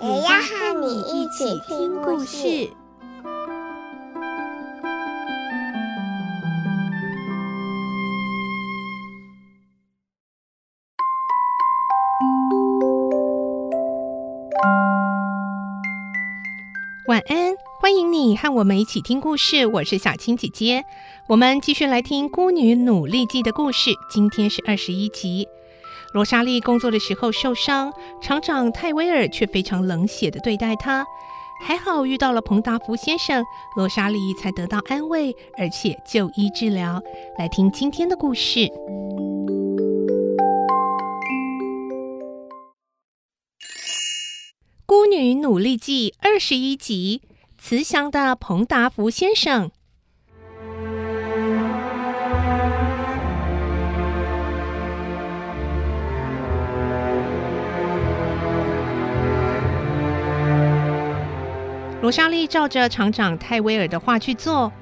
也要和你一起听故事。晚安，欢迎你和我们一起听故事。我是小青姐姐，我们继续来听《孤女努力记》的故事。今天是二十一集。罗莎莉工作的时候受伤，厂长泰威尔却非常冷血地对待她。还好遇到了彭达福先生，罗莎莉才得到安慰，而且就医治疗。来听今天的故事，《孤女努力记》二十一集。慈祥的彭达福先生。罗莎莉照着厂长泰威尔的话去做，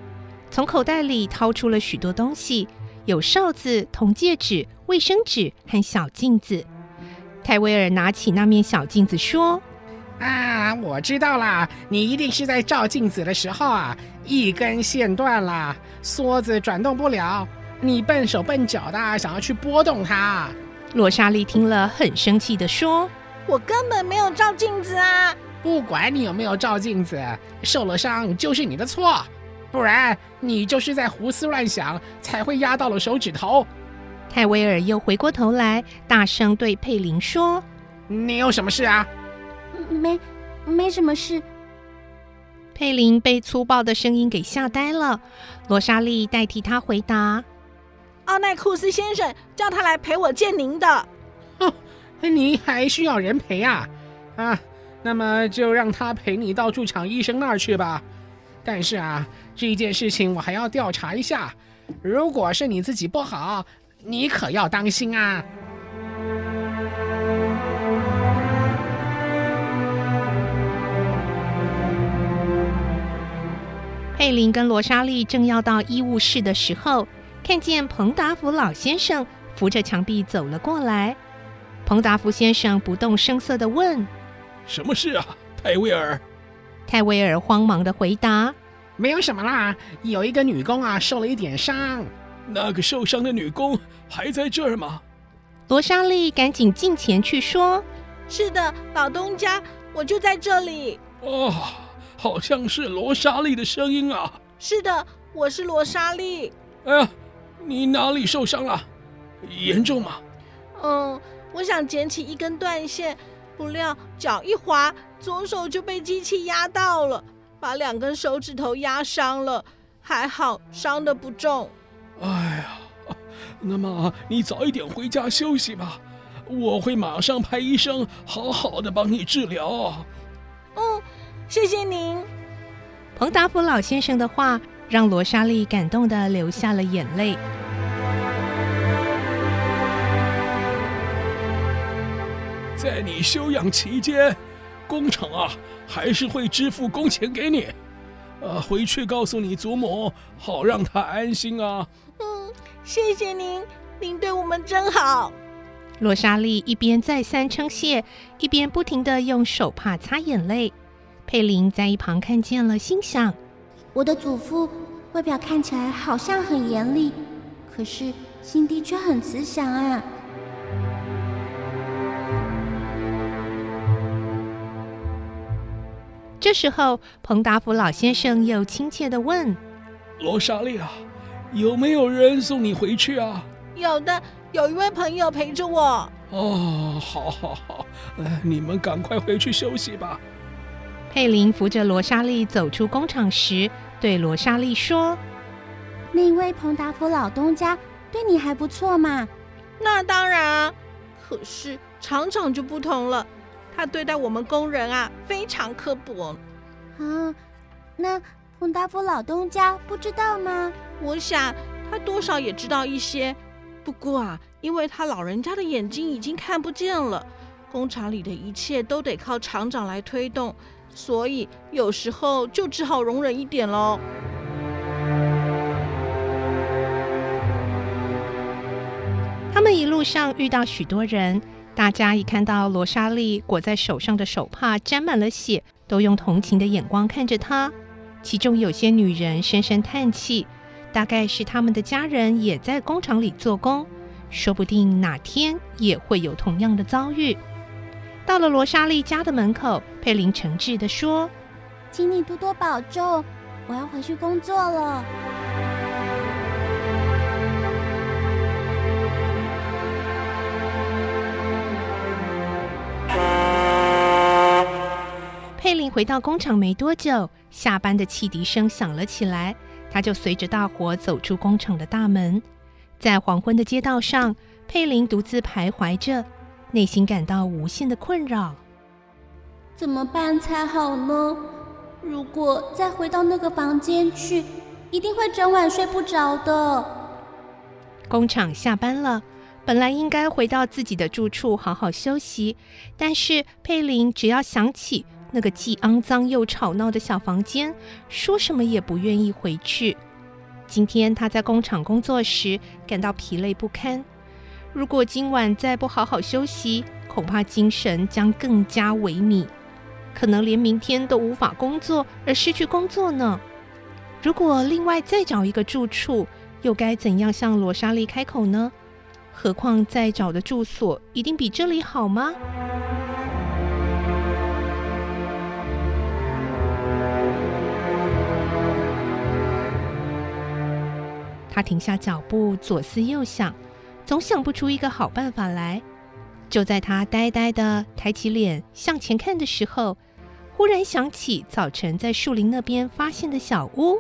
从口袋里掏出了许多东西，有哨子、铜戒指、卫生纸和小镜子。泰威尔拿起那面小镜子说。啊，我知道啦，你一定是在照镜子的时候啊，一根线断了，梭子转动不了，你笨手笨脚的想要去拨动它。罗莎莉听了很生气地说：“我根本没有照镜子啊！不管你有没有照镜子，受了伤就是你的错，不然你就是在胡思乱想，才会压到了手指头。”泰威尔又回过头来，大声对佩林说：“你有什么事啊？”没，没什么事。佩林被粗暴的声音给吓呆了。罗莎莉代替他回答：“奥奈库斯先生叫他来陪我见您的。”“哦，你还需要人陪啊？啊，那么就让他陪你到驻场医生那儿去吧。但是啊，这件事情我还要调查一下。如果是你自己不好，你可要当心啊。”佩林跟罗莎莉正要到医务室的时候，看见彭达福老先生扶着墙壁走了过来。彭达福先生不动声色的问：“什么事啊，泰威尔？”泰威尔慌忙的回答：“没有什么啦，有一个女工啊受了一点伤。那个受伤的女工还在这儿吗？”罗莎莉赶紧近前去说：“是的，老东家，我就在这里。”哦。好像是罗莎莉的声音啊！是的，我是罗莎莉。哎呀，你哪里受伤了？严重吗？嗯，我想捡起一根断线，不料脚一滑，左手就被机器压到了，把两根手指头压伤了。还好伤的不重。哎呀，那么你早一点回家休息吧，我会马上派医生好好的帮你治疗。嗯。谢谢您，彭达福老先生的话让罗莎莉感动的流下了眼泪。在你休养期间，工厂啊还是会支付工钱给你。呃，回去告诉你祖母，好让她安心啊。嗯，谢谢您，您对我们真好。罗莎莉一边再三称谢，一边不停的用手帕擦眼泪。佩林在一旁看见了，心想：“我的祖父外表看起来好像很严厉，可是心地却很慈祥啊。”这时候，彭达福老先生又亲切地问：“罗莎莉啊，有没有人送你回去啊？”“有的，有一位朋友陪着我。”“哦，好，好，好，呃，你们赶快回去休息吧。”佩林扶着罗莎莉走出工厂时，对罗莎莉说：“那位彭达福老东家对你还不错嘛？”“那当然啊，可是厂长就不同了，他对待我们工人啊非常刻薄。啊，那彭达夫老东家不知道吗？我想他多少也知道一些，不过啊，因为他老人家的眼睛已经看不见了，工厂里的一切都得靠厂长来推动，所以有时候就只好容忍一点喽。他们一路上遇到许多人，大家一看到罗莎莉裹在手上的手帕沾满了血，都用同情的眼光看着她。其中有些女人深深叹气，大概是他们的家人也在工厂里做工，说不定哪天也会有同样的遭遇。到了罗莎莉家的门口，佩林诚挚地说：“请你多多保重，我要回去工作了。”回到工厂没多久，下班的汽笛声响了起来，他就随着大伙走出工厂的大门。在黄昏的街道上，佩林独自徘徊着，内心感到无限的困扰。怎么办才好呢？如果再回到那个房间去，一定会整晚睡不着的。工厂下班了，本来应该回到自己的住处好好休息，但是佩林只要想起，那个既肮脏又吵闹的小房间，说什么也不愿意回去。今天他在工厂工作时感到疲累不堪，如果今晚再不好好休息，恐怕精神将更加萎靡，可能连明天都无法工作而失去工作呢。如果另外再找一个住处，又该怎样向罗莎莉开口呢？何况再找的住所一定比这里好吗？他停下脚步，左思右想，总想不出一个好办法来。就在他呆呆地抬起脸向前看的时候，忽然想起早晨在树林那边发现的小屋。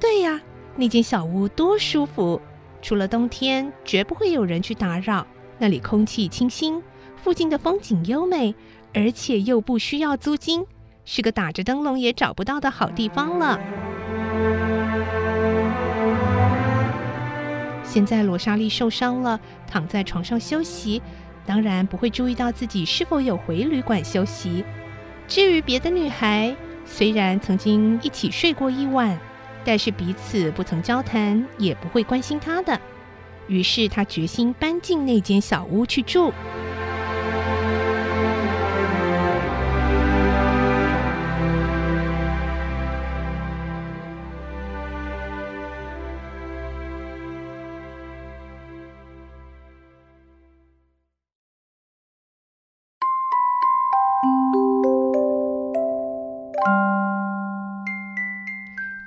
对呀，那间小屋多舒服，除了冬天，绝不会有人去打扰。那里空气清新，附近的风景优美，而且又不需要租金，是个打着灯笼也找不到的好地方了。现在罗莎莉受伤了，躺在床上休息，当然不会注意到自己是否有回旅馆休息。至于别的女孩，虽然曾经一起睡过一晚，但是彼此不曾交谈，也不会关心她的。于是她决心搬进那间小屋去住。